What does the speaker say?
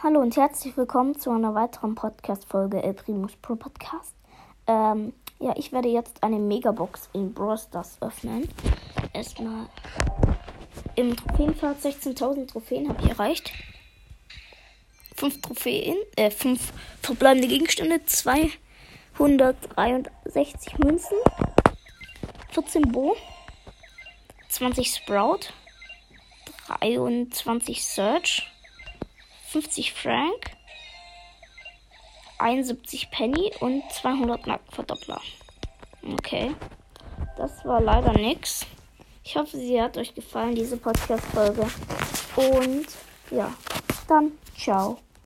Hallo und herzlich willkommen zu einer weiteren Podcast-Folge El Primus Pro Podcast. Ähm, ja, ich werde jetzt eine Megabox in Brawl Stars öffnen. Erstmal im Trophäenfahrt 16.000 Trophäen habe ich erreicht. 5 Trophäen, äh, 5 verbleibende Gegenstände, 263 Münzen, 14 Bo, 20 Sprout, 23 Search. 50 Frank, 71 Penny und 200 Markenverdoppler. Okay. Das war leider nix. Ich hoffe, sie hat euch gefallen, diese Podcast-Folge. Und ja, dann ciao.